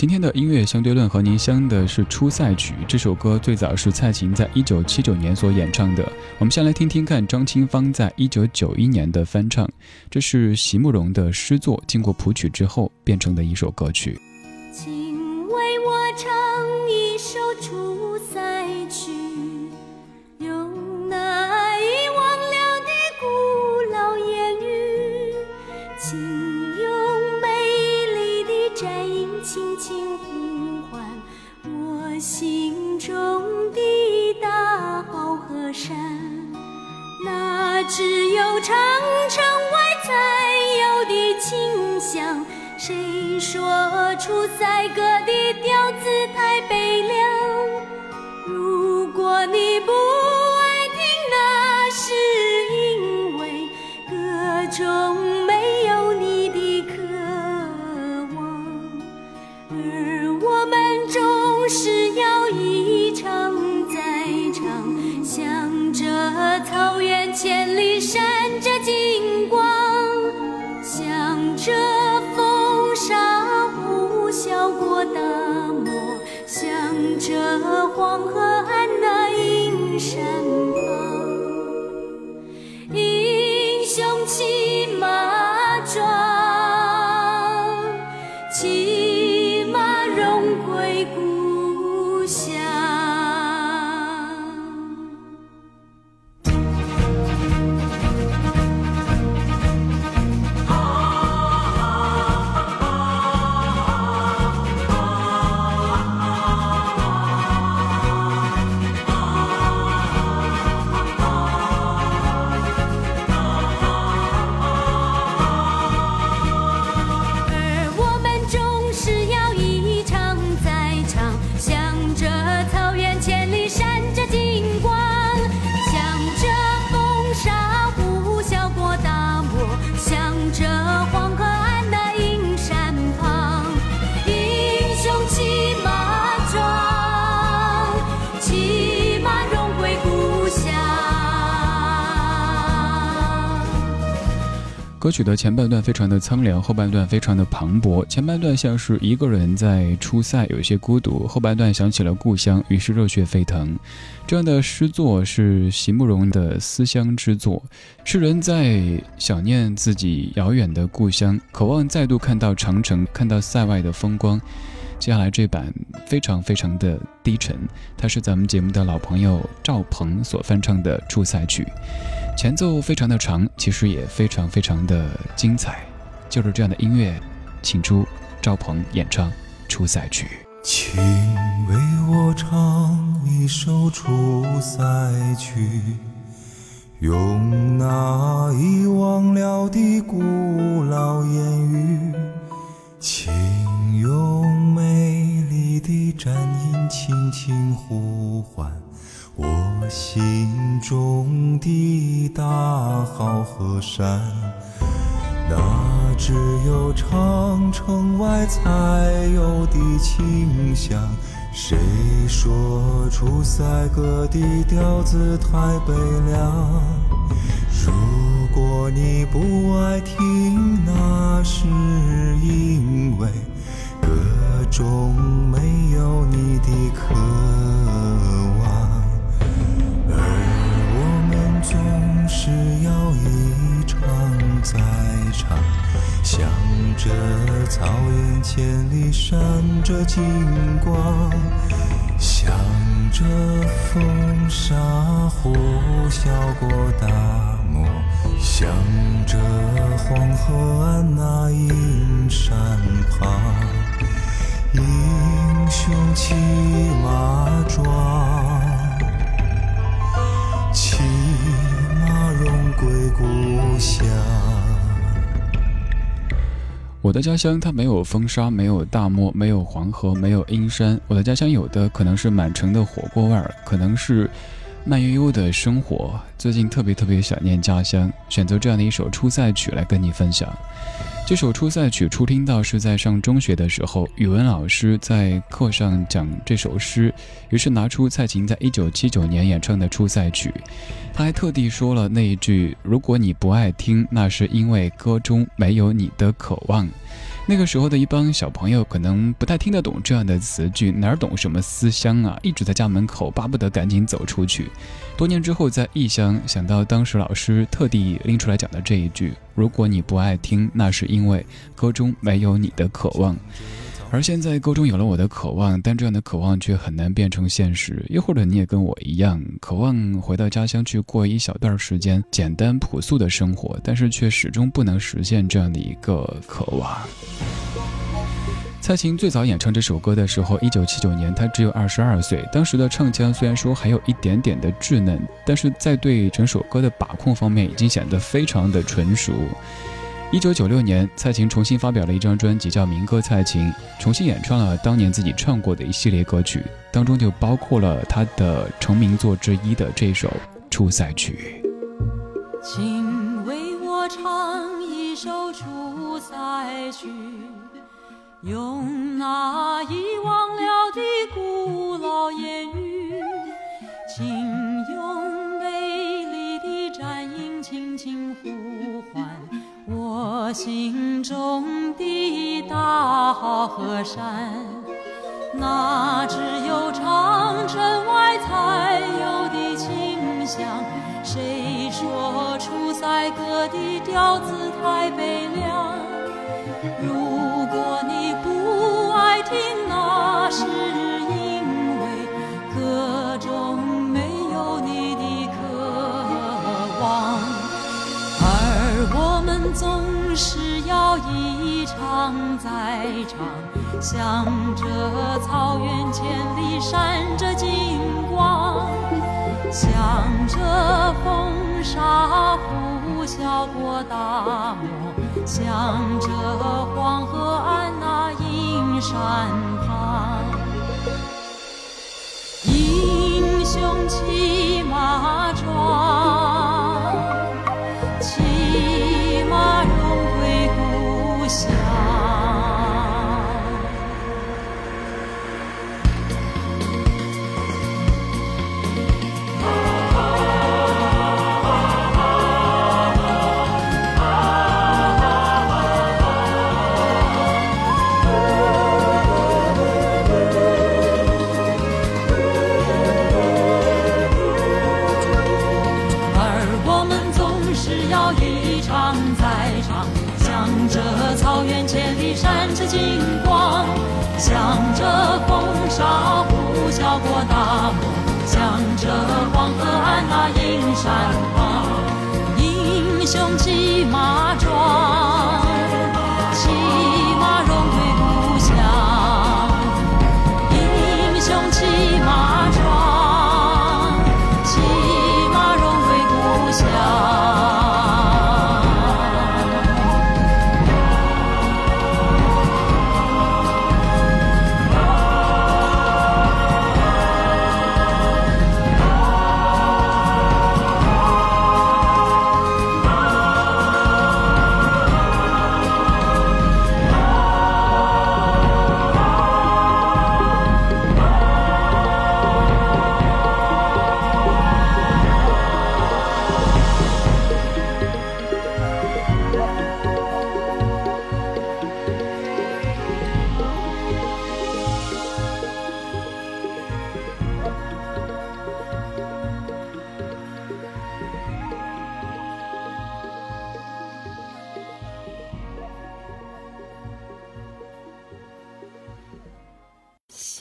今天的音乐相对论和您相的是《出塞曲》这首歌，最早是蔡琴在一九七九年所演唱的。我们先来听听看张清芳在一九九一年的翻唱，这是席慕容的诗作，经过谱曲之后变成的一首歌曲。请为我唱一首《出塞只有长城外才有的清香。谁说出塞歌的调黄河岸那阴山旁，英雄骑马壮，歌曲的前半段非常的苍凉，后半段非常的磅礴。前半段像是一个人在出塞，有些孤独；后半段想起了故乡，于是热血沸腾。这样的诗作是席慕容的思乡之作，诗人在想念自己遥远的故乡，渴望再度看到长城，看到塞外的风光。接下来这版非常非常的低沉，它是咱们节目的老朋友赵鹏所翻唱的《出塞曲》，前奏非常的长，其实也非常非常的精彩。就是这样的音乐，请出赵鹏演唱《出塞曲》。请为我唱一首《出塞曲》，用那遗忘了的古老言语，的颤音轻轻呼唤我心中的大好河山。那只有长城外才有的清香。谁说出塞歌的调子太悲凉？如果你不爱听，那是因为歌中没有你的渴望。而我们总是要一唱再唱，向着草原千里闪着金光，向着风沙呼啸过大漠，向着黄河岸那阴山。我的家乡它没有风沙，没有大漠，没有黄河，没有阴山。我的家乡有的可能是满城的火锅味儿，可能是慢悠悠的生活。最近特别特别想念家乡，选择这样的一首《出塞曲》来跟你分享。这首《出塞曲》初听到是在上中学的时候，语文老师在课上讲这首诗，于是拿出蔡琴在一九七九年演唱的《出塞曲》，他还特地说了那一句：“如果你不爱听，那是因为歌中没有你的渴望。”那个时候的一帮小朋友可能不太听得懂这样的词句，哪儿懂什么思乡啊？一直在家门口巴不得赶紧走出去。多年之后在异乡，想到当时老师特地拎出来讲的这一句：“如果你不爱听，那是因为歌中没有你的渴望。”而现在歌中有了我的渴望，但这样的渴望却很难变成现实。又或者你也跟我一样，渴望回到家乡去过一小段时间简单朴素的生活，但是却始终不能实现这样的一个渴望。蔡琴最早演唱这首歌的时候，一九七九年，她只有二十二岁。当时的唱腔虽然说还有一点点的稚嫩，但是在对整首歌的把控方面，已经显得非常的纯熟。一九九六年，蔡琴重新发表了一张专辑，叫《民歌蔡琴》，重新演唱了当年自己唱过的一系列歌曲，当中就包括了她的成名作之一的这首《出塞曲》。请为我唱一首《出塞曲》，用那遗忘了的古老言语，请河山，那只有长城外才有的清香。谁说出塞歌的调子太悲凉？如我们总是要一唱再唱，向着草原千里闪着金光，向着风沙呼啸过大漠，向着黄唱，向着草原千里闪着金光，向着风沙呼啸过大漠，向着黄河岸那映山红，英雄骑马壮。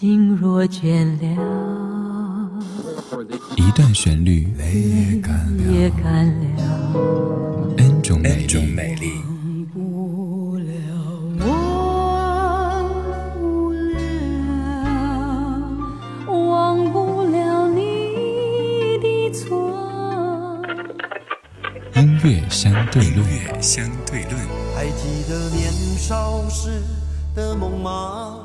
心若倦了，一段旋律泪也干了，N 种美丽。忘不了，忘不了，忘不了你的错。音乐相对论，相对论。还记得年少时的梦吗？